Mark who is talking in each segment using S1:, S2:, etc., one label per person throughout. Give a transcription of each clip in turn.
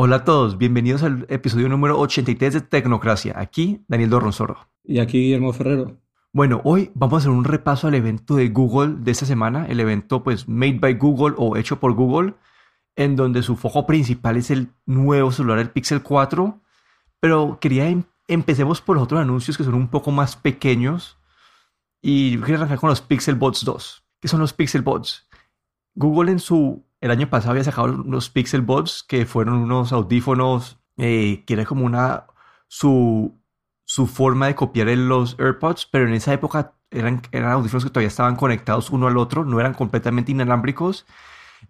S1: Hola a todos, bienvenidos al episodio número 83 de Tecnocracia. Aquí Daniel Dorronsoro.
S2: Y aquí Guillermo Ferrero.
S1: Bueno, hoy vamos a hacer un repaso al evento de Google de esta semana, el evento pues Made by Google o hecho por Google, en donde su foco principal es el nuevo celular, el Pixel 4. Pero quería em empecemos por los otros anuncios que son un poco más pequeños. Y yo quería arrancar con los Pixel Buds 2. ¿Qué son los Pixel Buds? Google en su el año pasado había sacado unos Pixel Buds que fueron unos audífonos eh, que era como una su, su forma de copiar los AirPods, pero en esa época eran, eran audífonos que todavía estaban conectados uno al otro, no eran completamente inalámbricos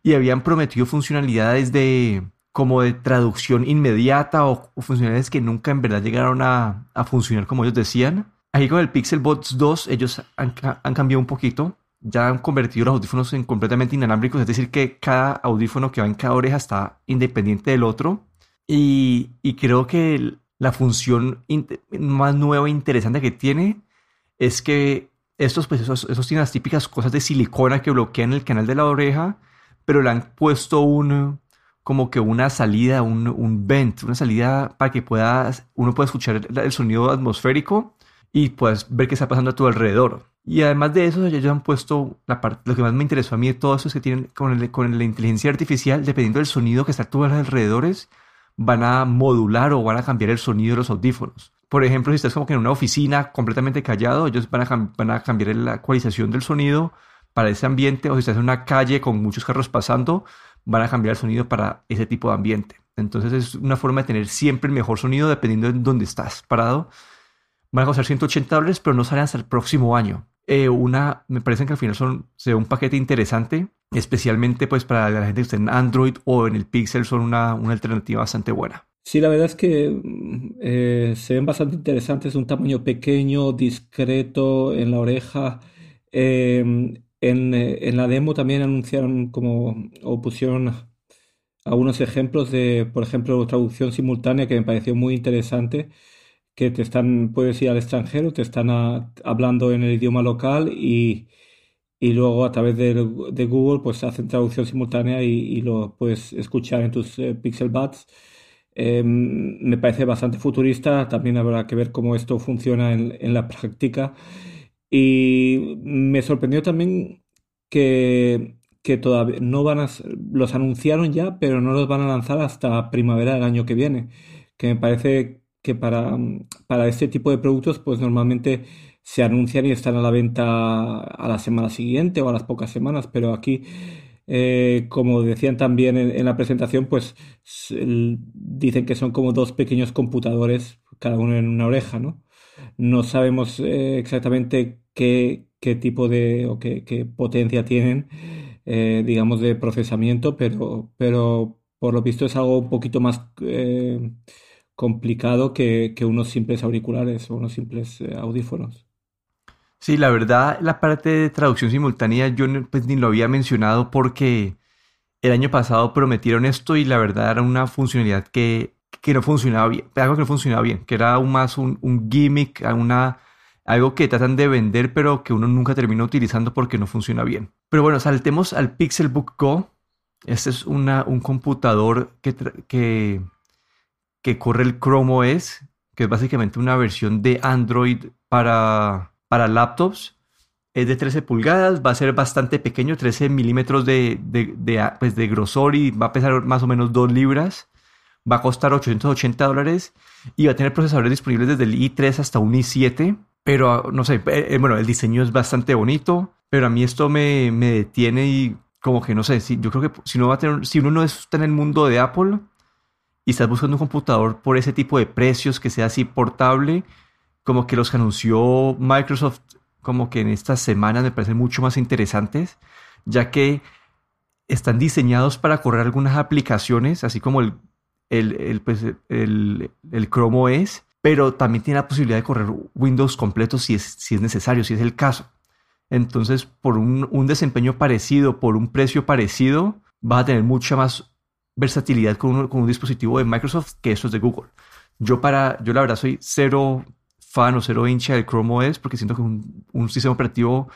S1: y habían prometido funcionalidades de como de traducción inmediata o, funcionalidades que nunca en verdad llegaron a, a, funcionar como ellos decían. Aquí con el Pixel Buds 2 ellos han, han cambiado un poquito ya han convertido los audífonos en completamente inalámbricos, es decir, que cada audífono que va en cada oreja está independiente del otro. Y, creo que la función más nueva e interesante que tiene es que estos, pues, esos, tienen las típicas cosas de silicona que bloquean el canal de la oreja, pero le han puesto un, como que una salida, un, un vent, una salida para que pueda, uno pueda escuchar el, sonido atmosférico y puedas ver qué está pasando a tu alrededor. Y además de eso, ellos han puesto la parte, lo que más me interesó a mí de todo eso es que tienen con, la inteligencia artificial, dependiendo del sonido que está a tus alrededores, van a modular o van a cambiar el sonido de los audífonos. Por ejemplo, si estás como que en una oficina completamente callado, ellos van a, van a cambiar la ecualización del sonido para ese ambiente, o si estás en una calle con muchos carros pasando, van a cambiar el sonido para ese tipo de ambiente. Entonces es una forma de tener siempre el mejor sonido dependiendo de dónde estás parado. Van a costar 180 dólares, pero no salen hasta el próximo año. Eh, una, me parece que al final son se un paquete interesante, especialmente pues para la gente que está en Android o en el Pixel son una, una alternativa bastante buena.
S2: Sí, la verdad es que mm, eh, se ven bastante interesantes, un tamaño pequeño, discreto en la oreja. Em, en, en, la demo también anunciaron como o pusieron algunos ejemplos de, por ejemplo, traducción simultánea que me pareció muy interesante que te están, puedes ir al extranjero, te están hablando en el idioma local y, y luego a través de, de, Google pues hacen traducción simultánea y, lo puedes escuchar en tus eh, Pixel Buds. Em, me parece bastante futurista, también habrá que ver cómo esto funciona en, en la práctica. Y me sorprendió también que, que todavía no van a, los anunciaron ya, pero no los van a lanzar hasta primavera del año que viene, que me parece que para, para este tipo de productos pues normalmente se anuncian y están a la venta a la semana siguiente o a las pocas semanas, pero aquí, eh, como decían también en, la presentación, pues dicen que son como dos pequeños computadores, cada uno en una oreja, ¿no? No sabemos eh, exactamente qué, qué, tipo de o qué, qué potencia tienen, eh, digamos, de procesamiento, pero, pero por lo visto es algo un poquito más complicado que, unos simples auriculares o unos simples eh, audífonos.
S1: Sí, la verdad, la parte de traducción simultánea yo pues, ni lo había mencionado porque el año pasado prometieron esto y la verdad era una funcionalidad que, no funcionaba bien, algo que no funcionaba bien, que era aún más un, gimmick, una, algo que tratan de vender pero que uno nunca termina utilizando porque no funciona bien. Pero bueno, saltemos al Pixelbook Go. Este es una, un computador que, que que corre el Chrome OS, que es básicamente una versión de Android para, para laptops. Es de 13 pulgadas, va a ser bastante pequeño, 13 milímetros de, de, pues de grosor y va a pesar más o menos 2 libras. Va a costar 880 dólares y va a tener procesadores disponibles desde el i3 hasta un i7. Pero no sé, eh, eh, bueno, el diseño es bastante bonito, pero a mí esto me, me detiene y como que no sé, si, yo creo que si uno, va a tener, si uno no está en el mundo de Apple, y estás buscando un computador por ese tipo de precios que sea así portable, como que los que anunció Microsoft como que en estas semanas me parecen mucho más interesantes, ya que están diseñados para correr algunas aplicaciones, así como el, el, pues, el, el Chrome OS, pero también tiene la posibilidad de correr Windows completo si es, si es necesario, si es el caso. Entonces, por un, un desempeño parecido, por un precio parecido, vas a tener mucha más versatilidad con un, dispositivo de Microsoft que eso es de Google. Yo para, yo la verdad soy cero fan o cero hincha del Chrome OS porque siento que es un, sistema operativo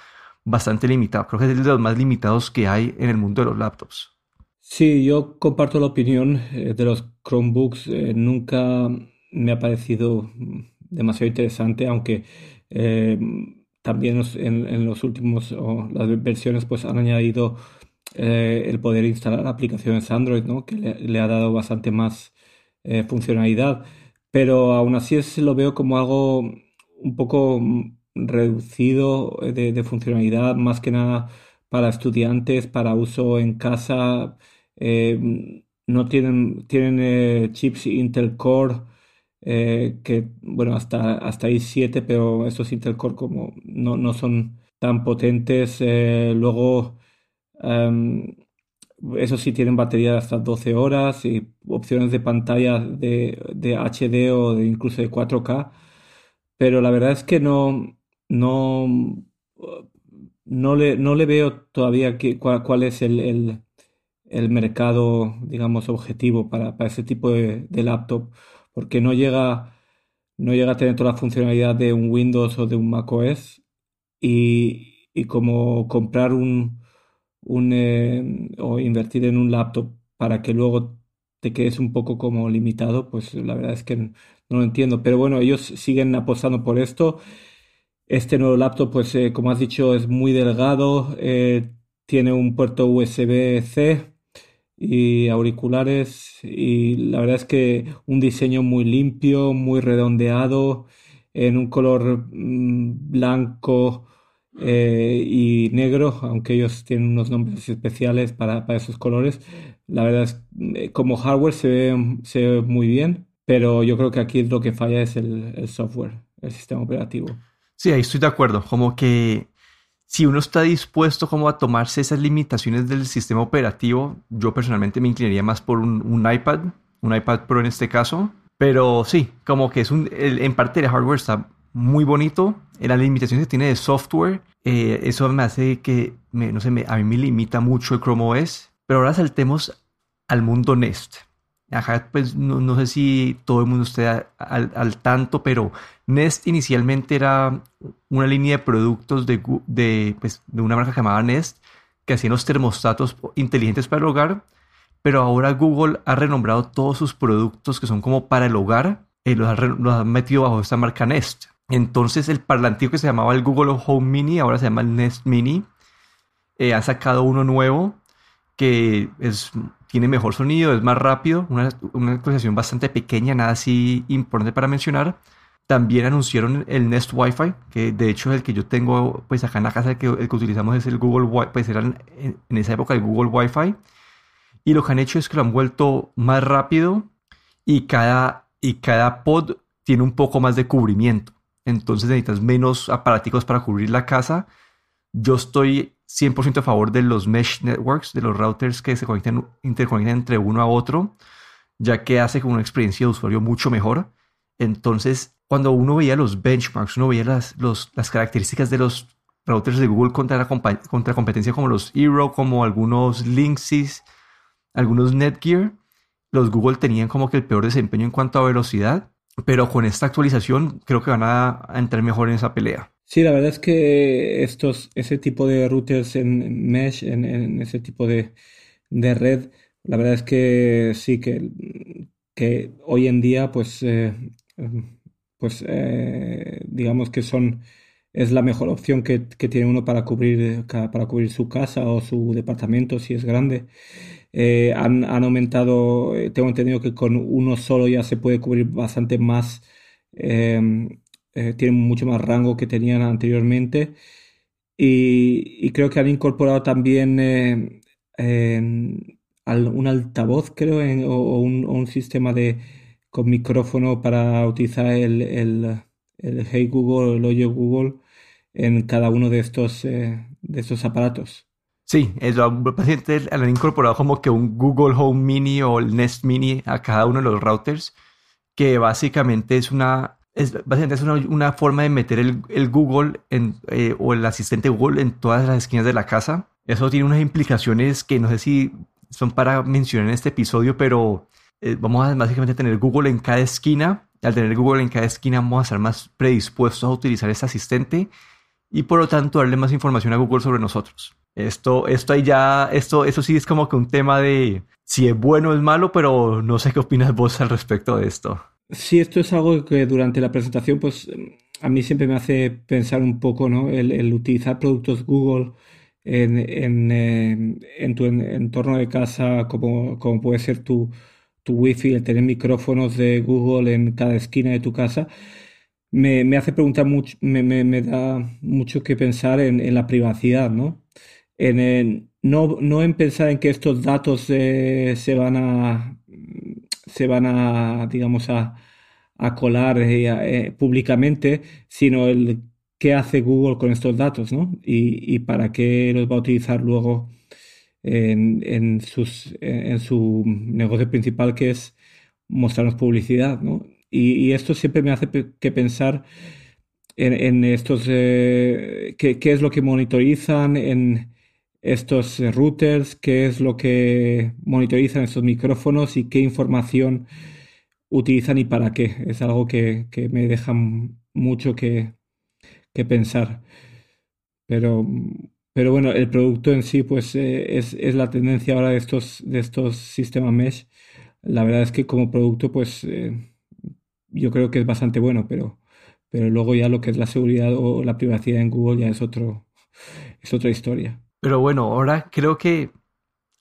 S1: bastante limitado. Creo que es de los más limitados que hay en el mundo de los laptops.
S2: Sí, yo comparto la opinión eh, de los Chromebooks. Eh, nunca me ha parecido demasiado interesante, aunque eh, también en, los últimos, las versiones, pues han añadido el poder instalar aplicaciones Android, ¿no? Que le, ha dado bastante más funcionalidad. Pero aún así es, lo veo como algo un poco reducido de funcionalidad, más que nada para estudiantes, para uso en casa eh, no tienen, tienen eh, chips Intel Core, eh, que bueno, hasta, hasta i7, pero estos Intel Core como no, no son tan potentes. luego, em, eso sí tienen batería de hasta 12 horas y opciones de pantalla de, de HD o de incluso de 4K. Pero la verdad es que no, no, no, le, no le veo todavía cuál, cuál es el el mercado, digamos, objetivo para, ese tipo de, laptop, porque no llega, no llega a tener toda la funcionalidad de un Windows o de un macOS y, y como comprar un, un eh, o invertir en un laptop para que luego te quedes un poco como limitado, pues la verdad es que no, lo entiendo. Pero bueno, ellos siguen apostando por esto. Este nuevo laptop, pues eh, como has dicho, es muy delgado, eh, tiene un puerto USB-C y auriculares y la verdad es que un diseño muy limpio, muy redondeado, en un color mm, blanco eh, y negro, aunque ellos tienen unos nombres especiales para, esos colores. La verdad es eh, como hardware se ve, se ve muy bien, pero yo creo que aquí lo que falla es el, el software, el sistema operativo.
S1: Sí, ahí estoy de acuerdo. Como que si uno está dispuesto como a tomarse esas limitaciones del sistema operativo, yo personalmente me inclinaría más por un, iPad, un iPad Pro en este caso. Pero sí, como que es un, en parte el hardware está muy bonito. Las limitaciones que tiene de software, eh, eso me hace que, no sé, a mí me limita mucho el Chrome OS. Pero ahora saltemos al mundo Nest. Ajá, pues no, sé si todo el mundo esté al, tanto, pero Nest inicialmente era una línea de productos de, de, pues, de una marca llamada Nest que hacían los termostatos inteligentes para el hogar, pero ahora Google ha renombrado todos sus productos que son como para el hogar, eh, los, ha, metido bajo esta marca Nest. Entonces el parlantío que se llamaba el Google Home Mini ahora se llama el Nest Mini. Eh, ha sacado uno nuevo que es tiene mejor sonido, es más rápido, una, una actualización bastante pequeña, nada así importante para mencionar. También anunciaron el Nest Wi-Fi, que de hecho es el que yo tengo pues acá en la casa, el que, utilizamos es el Google Wi-Fi, pues eran en, esa época el Google Wi-Fi. Y lo que han hecho es que lo han vuelto más rápido y cada, y cada pod tiene un poco más de cubrimiento. Entonces necesitas menos aparaticos para cubrir la casa. Yo estoy 100% a favor de los mesh networks, de los routers que se conectan, interconectan entre uno a otro, ya que hace una experiencia de usuario mucho mejor. Entonces, cuando uno veía los benchmarks, uno veía las, las características de los routers de Google contra contra competencia como los Eero, como algunos Linksys, algunos Netgear, los Google tenían como que el peor desempeño en cuanto a velocidad, pero con esta actualización creo que van a entrar mejor en esa pelea.
S2: Sí, la verdad es que estos, ese tipo de routers en mesh, en, ese tipo de, red, la verdad es que sí, que, que hoy en día, pues, eh, pues eh, digamos que son, es la mejor opción que, tiene uno para cubrir, para cubrir su casa o su departamento si es grande. Eh, han, han, aumentado, tengo entendido que con uno solo ya se puede cubrir bastante más eh, tienen mucho más rango que tenían anteriormente. Y, creo que han incorporado también eh, un altavoz, creo, o, un, sistema de con micrófono para utilizar el, el, Hey Google, el Oye Google en cada uno de estos, eh, de estos aparatos.
S1: Sí, los pacientes han incorporado como que un Google Home Mini o el Nest Mini a cada uno de los routers, que básicamente es una es básicamente es una, forma de meter el, Google en, eh, o el asistente Google en todas las esquinas de la casa. Eso tiene unas implicaciones que no sé si son para mencionar en este episodio, pero eh, vamos a básicamente tener Google en cada esquina. Al tener Google en cada esquina vamos a estar más predispuestos a utilizar este asistente y por lo tanto darle más información a Google sobre nosotros. Esto, esto ahí ya, esto, eso sí es como que un tema de si es bueno o es malo, pero no sé qué opinas vos al respecto de esto.
S2: Sí, esto es algo que durante la presentación, pues a mí siempre me hace pensar un poco, ¿no? El, utilizar productos Google en, en, eh, en tu entorno de casa, como, como puede ser tu, tu Wi-Fi, el tener micrófonos de Google en cada esquina de tu casa, me, me hace preguntar mucho, me, me, me, da mucho que pensar en, en la privacidad, ¿no? No, no en pensar en que estos datos eh, se van a se van a digamos a, a colar eh, eh, públicamente, sino el qué hace Google con estos datos, ¿no? Y, y para qué los va a utilizar luego en, en, sus, en su negocio principal, que es mostrarnos publicidad, ¿no? Y, esto siempre me hace que pensar en, estos, eh, qué, es lo que monitorizan en estos routers, qué es lo que monitorizan estos micrófonos y qué información utilizan y para qué. Es algo que, me deja mucho que, pensar. Pero, pero bueno, el producto en sí, pues eh, es, es, la tendencia ahora de estos, de estos sistemas mesh. La verdad es que como producto, pues eh, yo creo que es bastante bueno, pero, pero luego ya lo que es la seguridad o la privacidad en Google ya es otro, es otra historia.
S1: Pero bueno, ahora creo que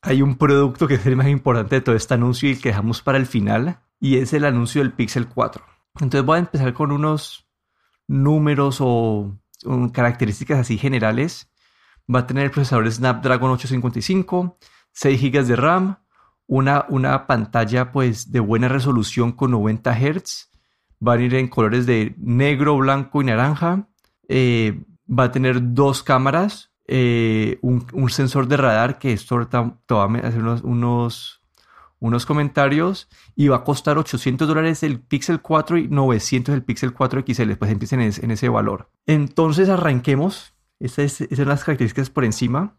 S1: hay un producto que es el más importante de todo este anuncio y que dejamos para el final, y es el anuncio del Pixel 4. Entonces voy a empezar con unos números o, características así generales. Va a tener el procesador Snapdragon 855, 6 GB de RAM, una, una pantalla pues de buena resolución con 90 Hz, van a ir en colores de negro, blanco y naranja. Eh, va a tener dos cámaras, eh, un, sensor de radar, que esto te va a hacer unos, unos, comentarios, y va a costar 800 dólares el Pixel 4 y 900 el Pixel 4 XL, pues empiecen en, ese valor. Entonces arranquemos, estas, son las características por encima.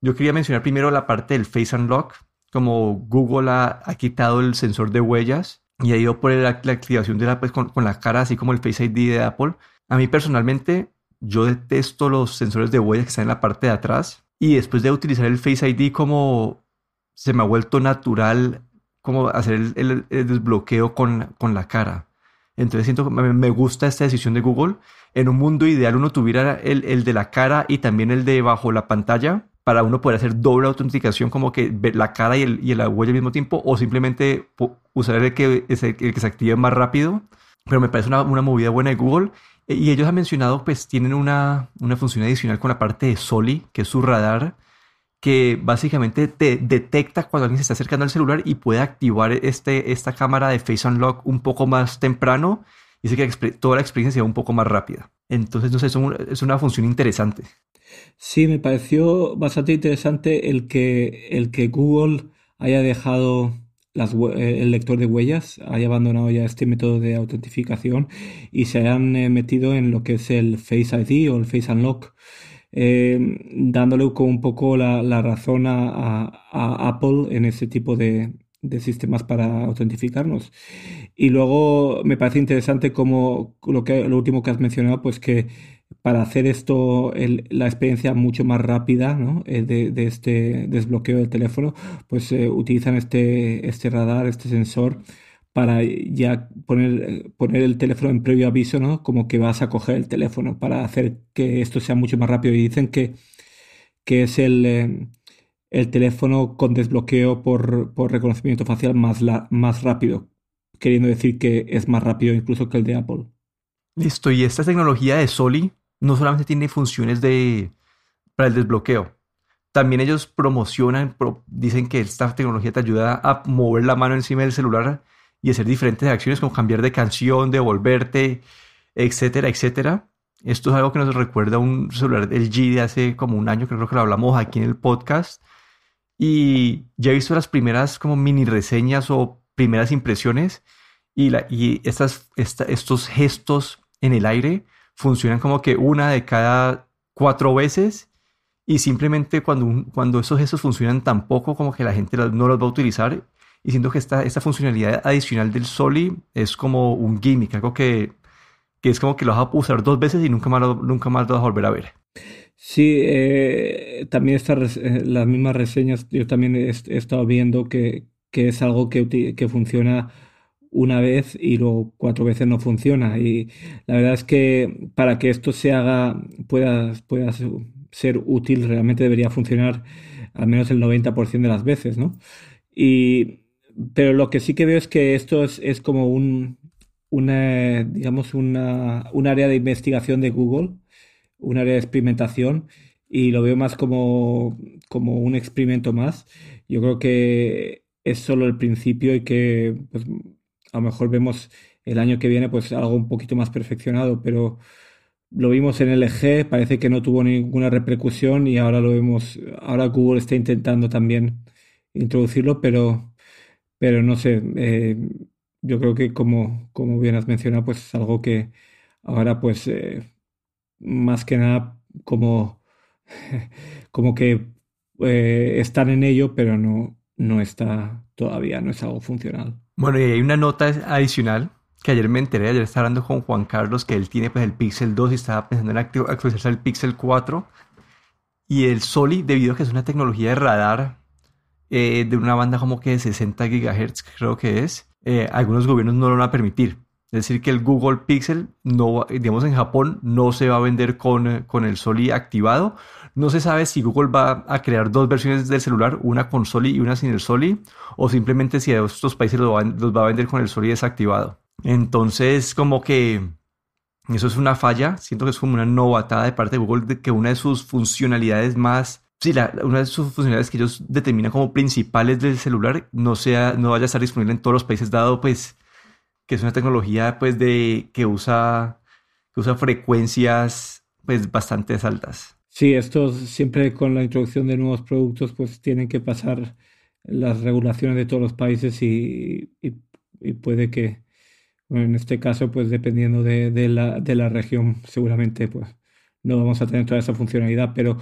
S1: Yo quería mencionar primero la parte del Face Unlock, como Google ha, quitado el sensor de huellas y ha ido por la, activación de la, pues, con, la cara, así como el Face ID de Apple. A mí personalmente, yo detesto los sensores de huella que están en la parte de atrás. Y después de utilizar el Face ID como se me ha vuelto natural como hacer el, desbloqueo con, con, la cara. Entonces siento que me gusta esta decisión de Google. En un mundo ideal uno tuviera el, el de la cara y también el de bajo la pantalla para uno poder hacer doble autenticación como que la cara y, el, y la huella al mismo tiempo o simplemente usar el que, el que se active más rápido. Pero me parece una, una movida buena de Google. E, y ellos han mencionado, pues tienen una, una función adicional con la parte de Soli, que es su radar, que básicamente te detecta cuando alguien se está acercando al celular y puede activar este, esta cámara de Face Unlock un poco más temprano y hace que toda la experiencia sea un poco más rápida. Entonces, no sé, es una función interesante.
S2: Sí, me pareció bastante interesante el que, el que Google haya dejado eh, el lector de huellas, haya abandonado ya este método de autentificación y se hayan eh, metido en lo que es el Face ID o el Face Unlock, eh, dándole un poco la, razón a, Apple en ese tipo de, sistemas para autentificarnos. Y luego me parece interesante como lo, que, lo último que has mencionado, pues que para hacer esto la experiencia mucho más rápida ¿no? Eh, de, este desbloqueo del teléfono, pues eh, utilizan este, este radar, este sensor para ya poner, poner el teléfono en previo aviso, ¿no? Como que vas a coger el teléfono para hacer que esto sea mucho más rápido. Y dicen que, que es el, eh, el teléfono con desbloqueo por, por reconocimiento facial más, más rápido, queriendo decir que es más rápido incluso que el de Apple.
S1: Listo, y esta tecnología de Soli no solamente tiene funciones de, para el desbloqueo, también ellos promocionan, dicen que esta tecnología te ayuda a mover la mano encima del celular y hacer diferentes acciones como cambiar de canción, devolverte, etcétera, etcétera. Esto es algo que nos recuerda a un celular LG de hace como un año, creo que lo hablamos aquí en el podcast. Y ya he visto las primeras como mini reseñas o primeras impresiones y, estas, estos gestos en el aire funcionan como que una de cada cuatro veces y simplemente cuando, cuando esos gestos funcionan tan poco como que la gente no los va a utilizar y siento que esta, esta funcionalidad adicional del Soli es como un gimmick, algo que, que es como que lo vas a usar dos veces y nunca más, nunca más lo vas a volver a ver.
S2: Sí, eh, también estas eh, las mismas reseñas, yo también he, estado viendo que, que es algo que, que funciona una vez y luego cuatro veces no funciona. Y la verdad es que para que esto se haga, pueda, pueda ser útil, realmente debería funcionar al menos el 90% de las veces, ¿no? Y, pero lo que sí que veo es que esto es, es como un, una, digamos, una, un área de investigación de Google, un área de experimentación, y lo veo más como, como un experimento más. Yo creo que es solo el principio y que pues, a lo mejor vemos el año que viene pues algo un poquito más perfeccionado, pero lo vimos en LG, parece que no tuvo ninguna repercusión y ahora lo vemos, ahora Google está intentando también introducirlo, pero, pero no sé, eh, yo creo que como, como bien has mencionado, pues es algo que ahora pues eh, más que nada como, como que eh, están en ello, pero no, no está todavía, no es algo funcional.
S1: Bueno, y hay una nota adicional que ayer me enteré, ayer estaba hablando con Juan Carlos, que él tiene pues el Pixel 2 y estaba pensando en actualizarse al Pixel 4. Y el Soli, debido a que es una tecnología de radar eh, de una banda como que de 60 GHz, creo que es, eh, algunos gobiernos no lo van a permitir. Es decir, que el Google Pixel, no, digamos en Japón, no se va a vender con, eh, con el Soli activado. No se sabe si Google va a crear dos versiones del celular, una con Soli y una sin el Soli, o simplemente si a estos países los va a vender con el Soli desactivado. Entonces, como que eso es una falla. Siento que es como una novatada de parte de Google de que una de sus funcionalidades más, sí, una de sus funcionalidades que ellos determinan como principales del celular no sea, no vaya a estar disponible en todos los países, dado pues que es una tecnología pues de que usa, que usa frecuencias pues bastante altas.
S2: Sí, esto siempre con la introducción de nuevos productos pues tienen que pasar las regulaciones de todos los países y puede que en este caso, pues dependiendo de, la, de la región, seguramente pues no vamos a tener toda esa funcionalidad, pero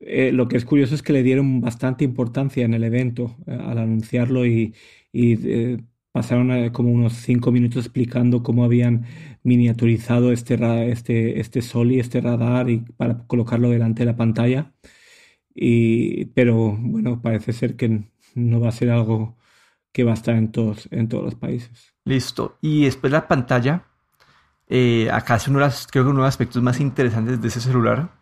S2: eh, lo que es curioso es que le dieron bastante importancia en el evento eh, al anunciarlo y, eh, pasaron como unos cinco minutos explicando cómo habían miniaturizado este, este, este sol y este radar y para colocarlo delante de la pantalla. Y, pero bueno, parece ser que no va a ser algo que va a estar en todos, en todos los países.
S1: Listo. Y después la pantalla. Eh, acá es creo que uno de los aspectos más interesantes de ese celular.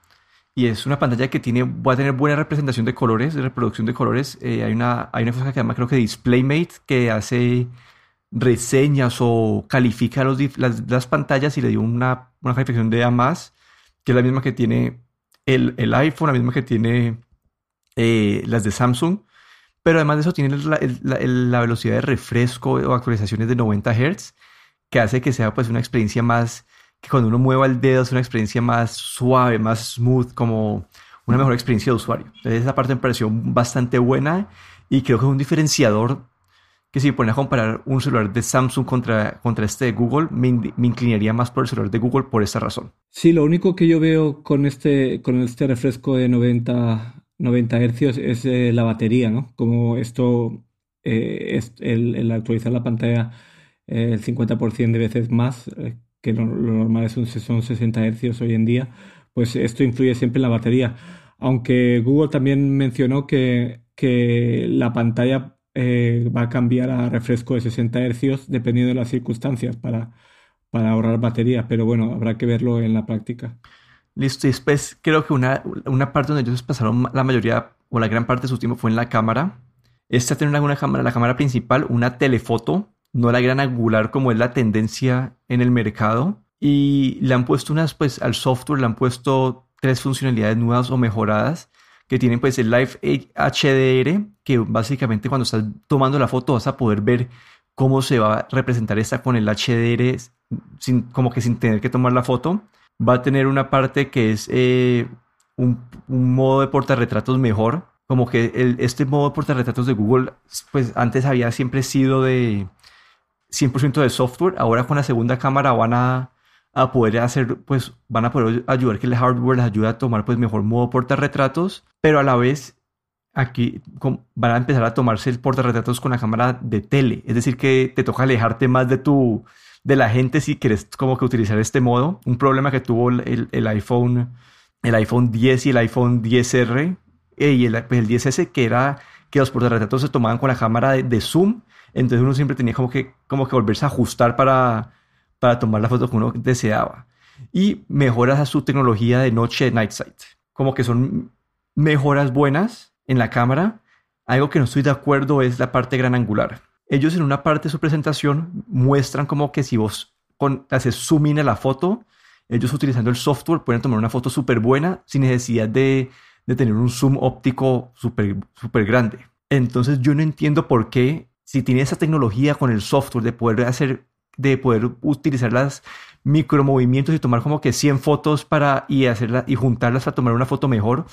S1: Y es una pantalla que tiene, va a tener buena representación de colores, de reproducción de colores. Eh, hay, una, hay una cosa que se llama, creo que DisplayMate, que hace reseñas o califica los, las, pantallas y le dio una, una calificación de A, que es la misma que tiene el, el iPhone, la misma que tiene eh, las de Samsung. Pero además de eso tiene la, velocidad de refresco o actualizaciones de 90 Hz, que hace que sea pues una experiencia más, que cuando uno mueva el dedo es una experiencia más suave, más smooth, como una mejor experiencia de usuario. Entonces esa parte me pareció bastante buena y creo que es un diferenciador que si pone a comparar un celular de Samsung contra, contra este de Google, me, me, inclinaría más por el celular de Google por esta razón.
S2: Sí, lo único que yo veo con este, con este refresco de 90 90 hercios es eh, la batería, ¿no? Como esto, eh, es el, actualizar la pantalla eh, el 50% de veces más, que lo, normal es un, son 60 hercios hoy en día, pues esto influye siempre en la batería. Aunque Google también mencionó que, que la pantalla va a cambiar a refresco de 60 hercios dependiendo de las circunstancias para, para ahorrar batería, pero bueno, habrá que verlo en la práctica.
S1: Listo, y después creo que una, una parte donde ellos pasaron la mayoría o la gran parte de su tiempo fue en la cámara. Esta tiene una, cámara, la cámara principal, una telefoto, no la gran angular como es la tendencia en el mercado. Y le han puesto unas, pues al software le han puesto tres funcionalidades nuevas o mejoradas que tienen pues el Live HDR, que básicamente cuando estás tomando la foto vas a poder ver cómo se va a representar esta con el HDR sin, como que sin tener que tomar la foto va a tener una parte que es eh, un, modo de portarretratos mejor. Como que este modo de portarretratos de Google, pues antes había siempre sido de 100% de software. Ahora con la segunda cámara van a, a, poder hacer, pues van a poder ayudar que el hardware les ayude a tomar pues mejor modo portarretratos. Pero a la vez aquí van a empezar a tomarse el portarretratos con la cámara de tele. Es decir, que te toca alejarte más de tu, de la gente si quieres como que utilizar este modo. Un problema que tuvo el, el, iPhone el iPhone 10 y el iPhone 10R eh, y el, pues, el 10S, que era que los portarretratos se tomaban con la cámara de, zoom, entonces uno siempre tenía como que, como que volverse a ajustar para, para tomar la foto que uno deseaba. Y mejoras a su tecnología de noche Night Sight. Como que son mejoras buenas en la cámara. Algo que no estoy de acuerdo es la parte gran angular. Ellos en una parte de su presentación muestran como que si vos con, haces zoom in a la foto, ellos utilizando el software pueden tomar una foto súper buena sin necesidad de, de, tener un zoom óptico súper super grande. Entonces yo no entiendo por qué, si tiene esa tecnología con el software de poder hacer, de poder utilizar las micromovimientos y tomar como que 100 fotos para y hacerla y juntarlas para tomar una foto mejor,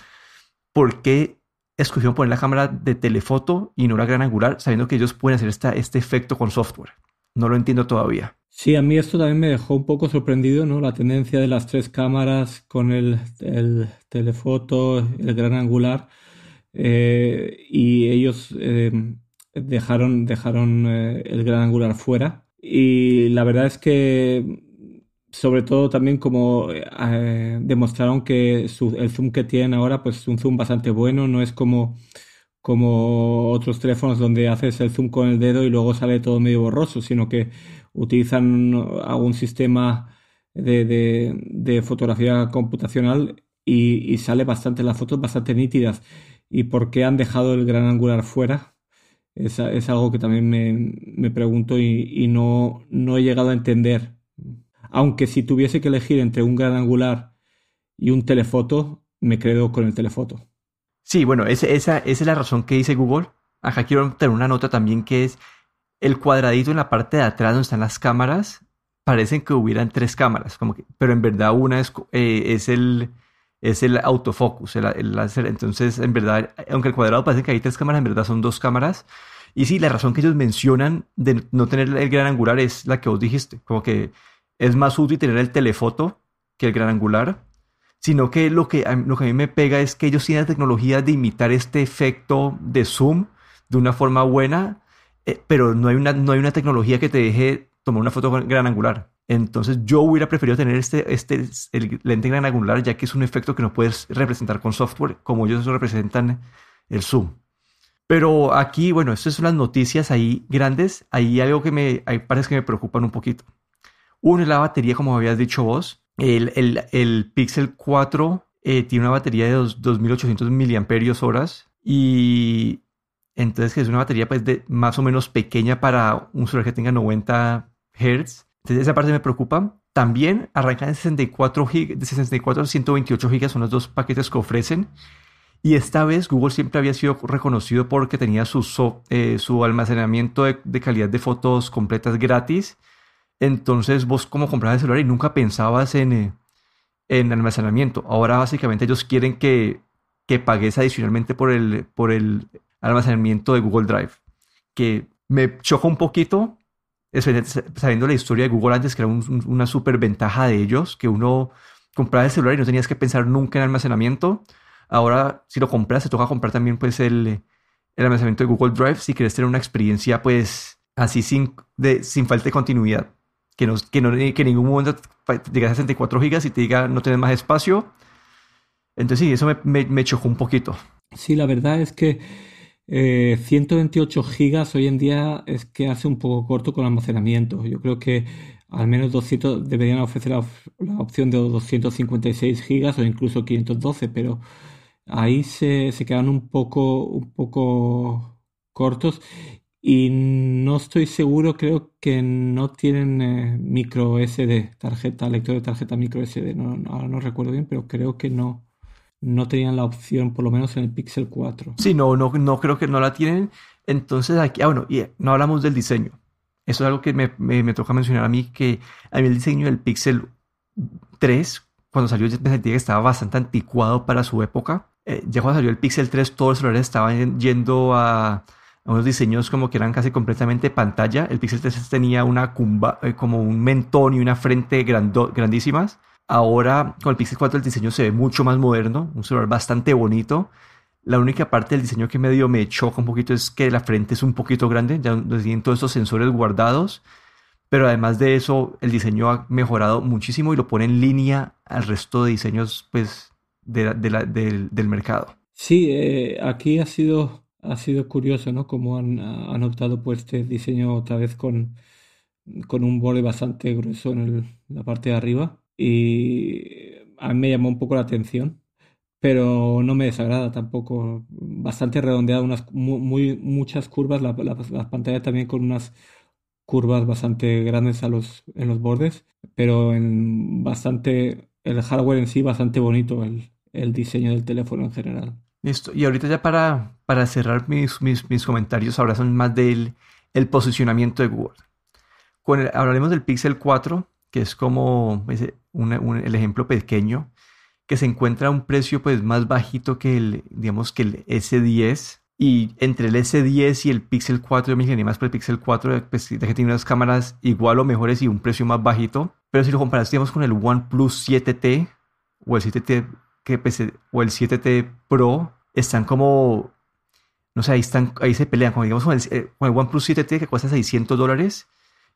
S1: ¿por qué escogieron poner la cámara de telefoto y no la gran angular, sabiendo que ellos pueden hacer este efecto con software? No lo entiendo todavía.
S2: Sí, a mí esto también me dejó un poco sorprendido, ¿no? La tendencia de las tres cámaras con el, telefoto, el gran angular, eh, y ellos eh, dejaron, dejaron eh, el gran angular fuera. Y la verdad es que, sobre todo también como demostraron que el zoom que tienen ahora, pues es un zoom bastante bueno, no es como como otros teléfonos donde haces el zoom con el dedo y luego sale todo medio borroso, sino que utilizan algún sistema de, fotografía computacional y, sale bastante las fotos bastante nítidas. ¿Y por qué han dejado el gran angular fuera? Es, algo que también me, pregunto y, no, no he llegado a entender. Aunque si tuviese que elegir entre un gran angular y un telefoto, me quedo con el telefoto.
S1: Sí, bueno, esa, esa es la razón que dice Google. Acá quiero tener una nota también que es el cuadradito en la parte de atrás donde están las cámaras, parecen que hubieran tres cámaras, como que, pero en verdad una es, eh, es el es el autofocus, el, láser. Entonces, en verdad, aunque el cuadrado parece que hay tres cámaras, en verdad son dos cámaras. Y sí, la razón que ellos mencionan de no tener el gran angular es la que vos dijiste, como que es más útil tener el telefoto que el gran angular, sino que lo que, lo que a mí me pega es que ellos tienen la tecnología de imitar este efecto de zoom de una forma buena eh, pero no hay, una, no hay una tecnología que te deje tomar una foto gran angular. Entonces yo hubiera preferido tener este, este lente gran angular ya que es un efecto que no puedes representar con software como ellos representan el zoom. Pero aquí, bueno, estas son las noticias ahí grandes. Ahí algo que me hay parece que me preocupan un poquito. Uno es la batería, como habías dicho vos. El, el, el Pixel 4 eh, tiene una batería de 2800 miliamperios horas y entonces, es una batería pues de más o menos pequeña para un celular que tenga 90 Hz. Entonces, esa parte me preocupa. También arrancan de 64 GB, de 64 a 128 GB son los dos paquetes que ofrecen. Y esta vez Google siempre había sido reconocido porque tenía su, eh, su almacenamiento de, calidad de fotos completas gratis. Entonces vos como comprabas el celular y nunca pensabas en, eh, en almacenamiento. Ahora básicamente ellos quieren que, que pagues adicionalmente por el, por el almacenamiento de Google Drive, que me chocó un poquito, sabiendo la historia de Google antes, que era una super ventaja de ellos, que uno compraba el celular y no tenías que pensar nunca en almacenamiento. Ahora, si lo compras, te toca comprar también pues el, almacenamiento de Google Drive si quieres tener una experiencia pues así sin, sin falta de continuidad. Que, no, que, no, que en ningún momento llegas a 64 gigas y te diga no tienes más espacio. Entonces sí, eso me, me, me chocó un poquito.
S2: Sí, la verdad es que 128 eh, gigas hoy en día es que hace un poco corto con almacenamiento. Yo creo que al menos 200 deberían ofrecer la, opción de 256 gigas o incluso 512, pero ahí se, se quedan un poco, un poco cortos y no estoy seguro, creo que no tienen eh, micro SD, tarjeta, lector de tarjeta micro SD, no, no recuerdo bien, pero creo que no no tenían la opción, por lo menos en el Pixel 4.
S1: Sí, no, no, no creo que no la tienen. Entonces aquí, ah, bueno, y no hablamos del diseño. Eso es algo que me, me, toca mencionar a mí, que a el diseño del Pixel 3, cuando salió, yo me sentía que estaba bastante anticuado para su época. Eh, ya cuando salió el Pixel 3, todos los celulares estaban yendo a, unos diseños como que eran casi completamente pantalla. El Pixel 3 tenía una cumba, eh, como un mentón y una frente grandísimas. Ahora con el Pixel 4 el diseño se ve mucho más moderno, un celular bastante bonito. La única parte del diseño que medio me choca un poquito es que la frente es un poquito grande, ya tienen todos estos sensores guardados, pero además de eso el diseño ha mejorado muchísimo y lo pone en línea al resto de diseños pues del, mercado.
S2: Sí, eh, aquí ha sido, ha sido curioso, ¿no? Como han, han optado por este diseño otra vez con, con un borde bastante grueso en la parte de arriba. Y a mí me llamó un poco la atención, pero no me desagrada tampoco. Bastante redondeada, unas muy, muchas curvas, la, la, pantalla también con unas curvas bastante grandes a los, en los bordes, pero en bastante, el hardware en sí bastante bonito, el, el diseño del teléfono en general.
S1: Listo. Y ahorita ya para, para cerrar mis, mis, mis comentarios, ahora más del el posicionamiento de Google. Con hablaremos del Pixel 4, que es como el ejemplo pequeño, que se encuentra a un precio pues más bajito que el, digamos, que el S10. Y entre el S10 y el Pixel 4, yo me incliné más por el Pixel 4, pues, que tiene unas cámaras igual o mejores y un precio más bajito. Pero si lo comparas, digamos, con el OnePlus 7T o el 7T, que, pues, o el 7T Pro, están como, no sé, ahí, están, ahí se pelean, como digamos, con el, eh, con el OnePlus 7T que cuesta 600 dólares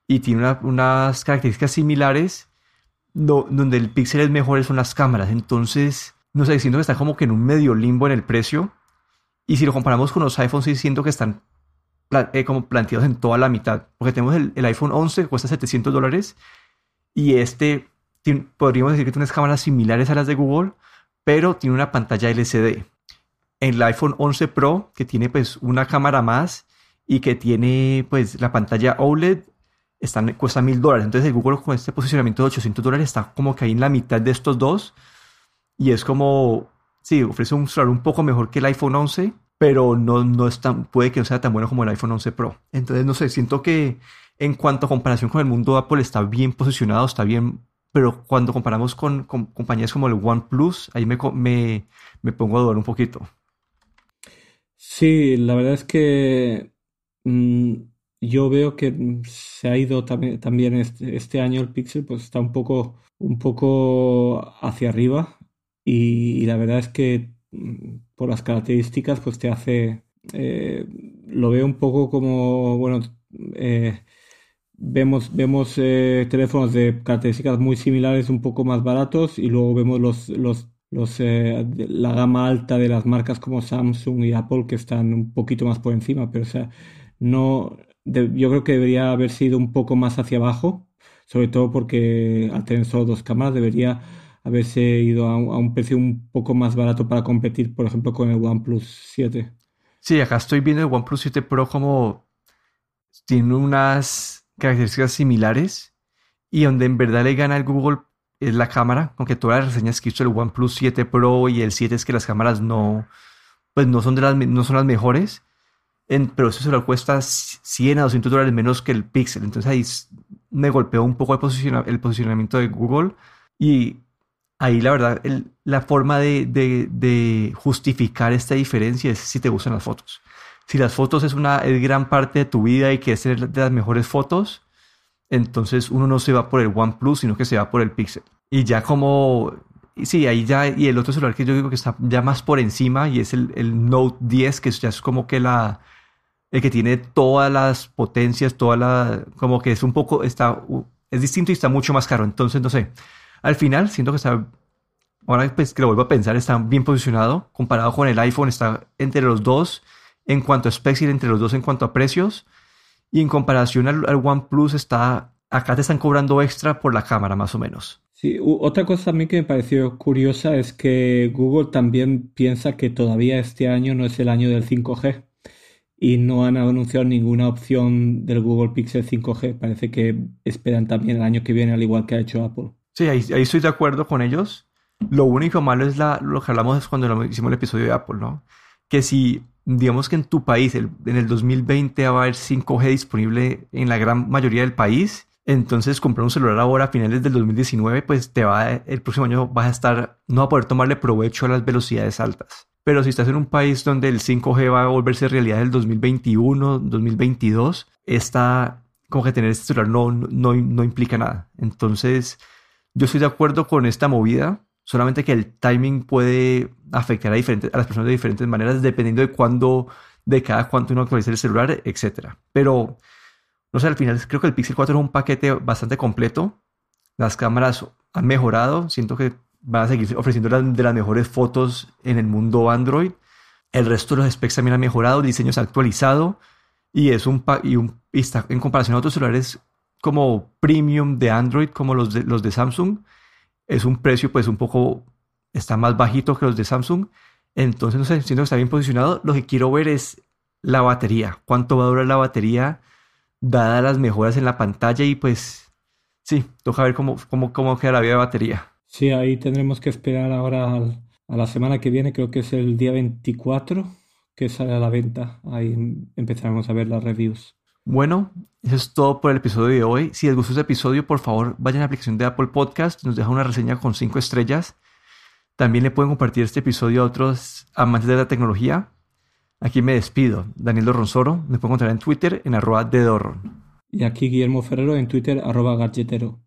S1: y tiene unas características similares donde el píxel es mejor son las cámaras. Entonces, no sé, siento que está como que en un medio limbo en el precio. Y si lo comparamos con los iPhones, sí siento que están eh, como planteados en toda la mitad. Porque tenemos el, iPhone 11 que cuesta 700 dólares y este podríamos decir que tiene unas cámaras similares a las de Google, pero tiene una pantalla LCD. En el iPhone 11 Pro, que tiene pues una cámara más y que tiene pues la pantalla OLED están, cuesta mil dólares. Entonces el Google con este posicionamiento de 800 dólares está como que ahí en la mitad de estos dos. Y es como, sí, ofrece un celular un poco mejor que el iPhone 11, pero no, no es tan, puede que no sea tan bueno como el iPhone 11 Pro. Entonces, no sé, siento que en cuanto a comparación con el mundo Apple está bien posicionado, está bien, pero cuando comparamos con, compañías como el OnePlus, ahí me, me, me pongo a dudar un poquito.
S2: Sí, la verdad es que mm, yo veo que mm, se ha ido también, también este, este, año el Pixel, pues está un poco, un poco hacia arriba. Y, la verdad es que mm, por las características pues te hace, eh, lo veo un poco como, bueno, eh, vemos, vemos eh, teléfonos de características muy similares un poco más baratos y luego vemos los, los, los la gama alta de las marcas como Samsung y Apple que están un poquito más por encima, pero o sea, no, yo creo que debería haber sido un poco más hacia abajo, sobre todo porque al tener solo dos cámaras debería haberse ido a un, precio un poco más barato para competir, por ejemplo, con el OnePlus 7.
S1: Sí, acá estoy viendo el OnePlus 7 Pro como tiene unas características similares y donde en verdad le gana el Google es la cámara, aunque todas las reseñas que hizo el OnePlus 7 Pro y el 7 es que las cámaras no, pues no son, de las, no son las mejores pero eso se lo cuesta 100 a 200 dólares menos que el Pixel. Entonces ahí me golpeó un poco el, el posicionamiento de Google y ahí la verdad, la forma de, justificar esta diferencia es si te gustan las fotos. Si las fotos es una es gran parte de tu vida y quieres tener de las mejores fotos, entonces uno no se va por el OnePlus, sino que se va por el Pixel. Y ya como, sí, ahí ya, y el otro celular que yo digo que está ya más por encima y es el, el Note 10, que ya es como que la, el que tiene todas las potencias, toda la, como que es un poco, está, es distinto y está mucho más caro. Entonces, no sé, al final siento que está, ahora pues que lo vuelvo a pensar, está bien posicionado comparado con el iPhone, está entre los dos en cuanto a specs y entre los dos en cuanto a precios. Y en comparación al, al OnePlus está, acá te están cobrando extra por la cámara más o menos.
S2: Sí, otra cosa también que me pareció curiosa es que Google también piensa que todavía este año no es el año del 5G y no han anunciado ninguna opción del Google Pixel 5G. Parece que esperan también el año que viene, al igual que ha hecho Apple.
S1: Sí, ahí, estoy de acuerdo con ellos. Lo único malo es la, lo que hablamos cuando hicimos el episodio de Apple, ¿no? Que si, digamos que en tu país, en el 2020 va a haber 5G disponible en la gran mayoría del país, entonces comprar un celular ahora a finales del 2019, pues te va, el próximo año vas a estar, no va a poder tomarle provecho a las velocidades altas. Pero si estás en un país donde el 5G va a volverse realidad el 2021, 2022, está como que tener este celular no, no, no implica nada. Entonces, yo estoy de acuerdo con esta movida, solamente que el timing puede afectar a, diferentes, a las personas de diferentes maneras dependiendo de cuándo, de cada cuánto uno actualiza el celular, etc. Pero, no sé, al final creo que el Pixel 4 es un paquete bastante completo. Las cámaras han mejorado, siento que van a seguir ofreciendo las, de las mejores fotos en el mundo Android. El resto de los specs también han mejorado, el diseño se ha actualizado y es un, y un está en comparación a otros celulares como premium de Android, como los de, los de Samsung, es un precio pues un poco, está más bajito que los de Samsung. Entonces, no sé, siento que está bien posicionado. Lo que quiero ver es la batería. ¿Cuánto va a durar la batería? Dadas las mejoras en la pantalla y pues sí, toca ver cómo, cómo, cómo queda la vida de batería.
S2: Sí, ahí tendremos que esperar ahora a la semana que viene, creo que es el día 24 que sale a la venta. Ahí empezaremos a ver las reviews.
S1: Bueno, eso es todo por el episodio de hoy. Si les gustó este episodio, por favor, vayan a la aplicación de Apple Podcast, nos deja una reseña con 5 estrellas. También le pueden compartir este episodio a otros amantes de la tecnología. Aquí me despido. Daniel Dorronsoro. Me pueden encontrar en Twitter en arroba de
S2: Y aquí Guillermo Ferrero en Twitter arroba galletero.